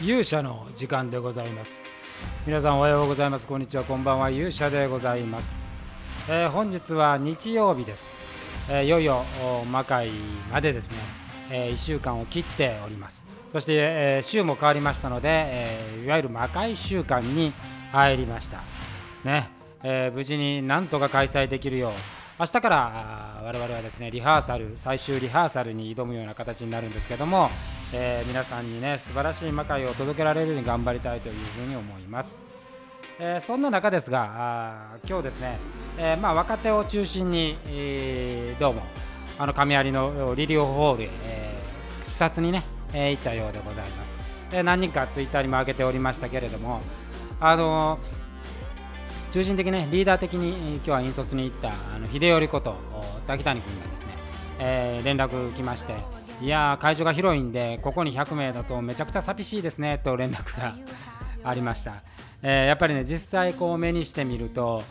勇者の時間でございます。皆さんおはようございます。こんにちは。こんばんは。勇者でございます、えー本日は日曜日です、えーいよいよ魔界までですね、え1週間を切っております。そして、えー週も変わりましたので、えーいわゆる魔界週間に入りました。ね、えー無事になんとか開催できるよう。明日から我々はですねリハーサル最終リハーサルに挑むような形になるんですけども、えー皆さんにね素晴らしい魔界を届けられるように頑張りたいというふうに思います、えーそんな中ですがあ今日ですね、えーまあ、若手を中心に、えーどうもあの亀有のリリオホールへ、え視察にね、えー行ったようでございます、えー何人かツイッターにも上げておりましたけれどもあの中心的ねリーダー的に今日は引率に行ったあの秀頼こと滝谷君がですね、えー連絡来ましていやー会場が広いんでここに100名だとめちゃくちゃ寂しいですねと連絡がありました、えーやっぱりね実際こう目にしてみると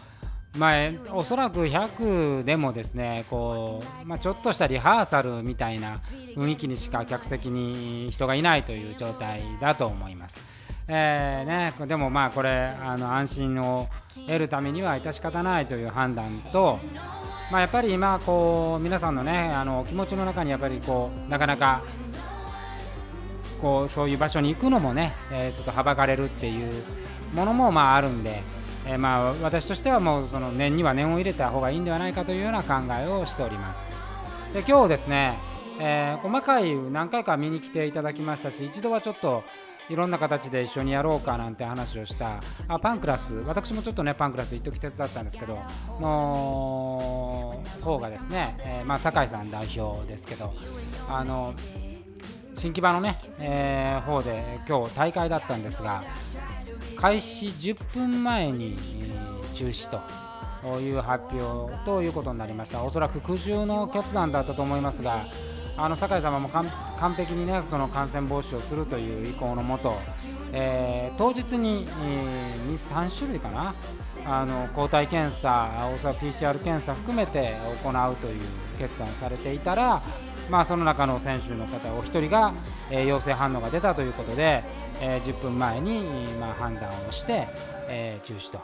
まあ、えおそらく100でもですねこう、まあ、ちょっとしたリハーサルみたいな雰囲気にしか客席に人がいないという状態だと思います。えーね、でもまあこれあの安心を得るためには致し方ないという判断と、まあ、やっぱり今こう皆さんのねあの気持ちの中にやっぱりこうなかなかこうそういう場所に行くのもね、えーちょっとはばかれるっていうものもまああるんで、えーまあ私としてはもうその念には念を入れた方がいいんではないかというような考えをしております。で今日ですね、えー細かい何回か見に来ていただきましたし一度はちょっといろんな形で一緒にやろうかなんて話をしたあパンクラス私もちょっとねパンクラス一時手伝ったんですけどの方がですね、えーまあ、酒井さん代表ですけどあの新木場のね、えー方で今日大会だったんですが開始10分前に、中止という発表ということになりました。おそらく苦渋の決断だったと思いますがあの酒井様も完璧にねその感染防止をするという意向のもと、えー当日に、え23種類かなあの抗体検査おそらく PCR 検査含めて行うという決断をされていたらまあ、その中の選手の方お一人が、えー陽性反応が出たということで、えー10分前に、まあ、判断をして、えー中止と。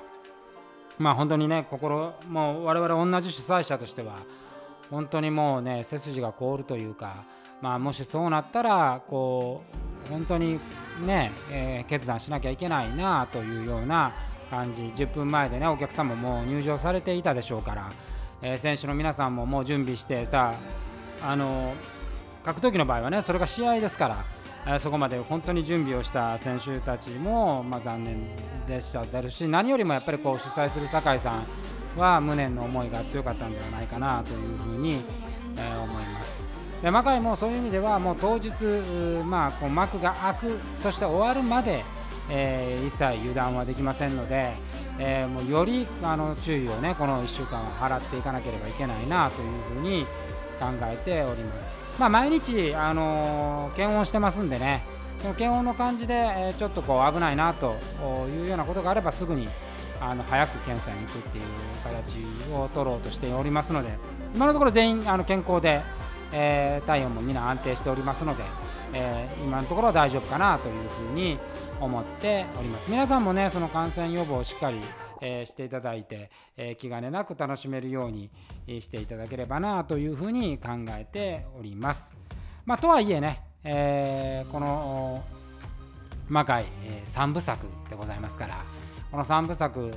まあ本当にね心もう我々同じ主催者としては本当にもうね背筋が凍るというか、まあ、もしそうなったらこう本当にね、えー決断しなきゃいけないなというような感じ。10分前でねお客さんも入場されていたでしょうから、えー選手の皆さんももう準備してさあの格闘技の場合はねそれが試合ですから、そこまで本当に準備をした選手たちも、まあ、残念でした。だろうし何よりもやっぱりこう主催する酒井さんは無念の思いが強かったんではないかなというふうに、えー思います。で魔界もそういう意味ではもう当日、うまあ、こう幕が開くそして終わるまで、えー一切油断はできませんので、えーもうよりあの注意をねこの1週間払っていかなければいけないなというふうに考えております。まあ、毎日、あのー検温してますんでねその検温の感じで、えーちょっとこう危ないなというようなことがあればすぐにあの早く検査に行くっていう形を取ろうとしておりますので今のところ全員あの健康で、えー体温も皆安定しておりますので、えー今のところは大丈夫かなというふうに思っております皆さんもねその感染予防をしっかり、えーしていただいて、え気兼ねなく楽しめるようにしていただければなというふうに考えております。まあ、とはいえね、えこの魔界、え3部作でございますからこの3部作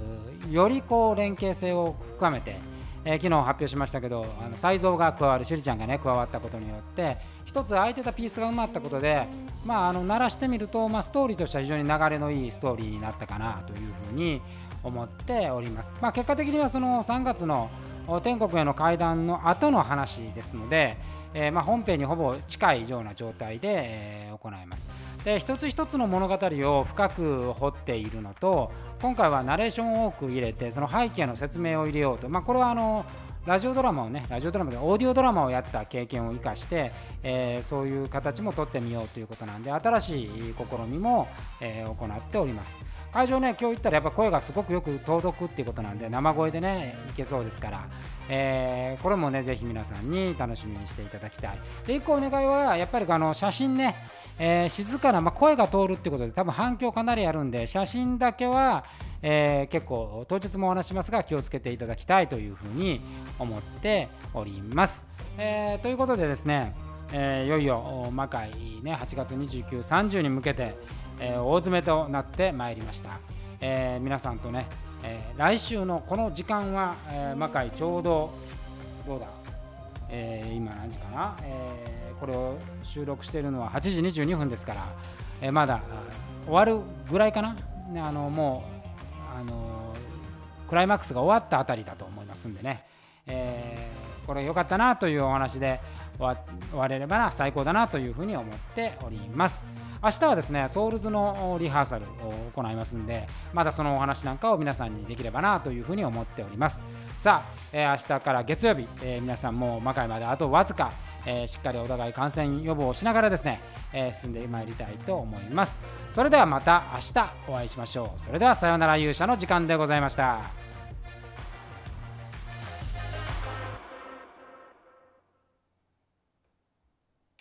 よりこう連携性を深めて、えー昨日発表しましたけどあの才蔵が加わる趣里ちゃんがね加わったことによって一つ空いてたピースが埋まったことでまああの鳴らしてみると、まあ、ストーリーとしては非常に流れのいいストーリーになったかなというふうに思っております。まあ、結果的にはその3月の天国への会談の後の話ですので、えーま、本編にほぼ近いような状態で、え行います。で一つ一つの物語を深く掘っているのと今回はナレーションを多く入れてその背景の説明を入れようと、まあ、これはあのラジオドラマをねラジオドラマでオーディオドラマをやった経験を生かして、えーそういう形も取ってみようということなんで新しい試みも、えー行っております。会場ね今日行ったらやっぱ声がすごくよく届くっていうことなんで生声でねいけそうですから、えーこれもねぜひ皆さんに楽しみにしていただきたい。で一個お願いはやっぱりあの写真ねえー、静かな、まあ、声が通るってことで多分反響かなりあるんで写真だけは、えー、結構当日もお話しますが気をつけていただきたいというふうに思っております。えー、ということでですね、え、いよいよ魔界ね8月29、30に向けて、え、大詰めとなってまいりました。え、皆さんとね、え、来週のこの時間は、え、魔界ちょうどどうだ、えー、今何時かな、えー、これを収録しているのは8時22分ですから、えー、まだ終わるぐらいかな、ね、あのもうあのクライマックスが終わったあたりだと思いますんでね、え、これ良かったなというお話で終われればな最高だなというふうに思っております。明日はですね、ソウルズのリハーサルを行いますんで、まだそのお話なんかを皆さんにできればなというふうに思っております。さあ、えー、明日から月曜日、えー、皆さんも魔界まであとわずか、えー、しっかりお互い感染予防をしながらですね、え進んでまいりたいと思います。それではまた明日お会いしましょう。それではさようなら勇者の時間でございました。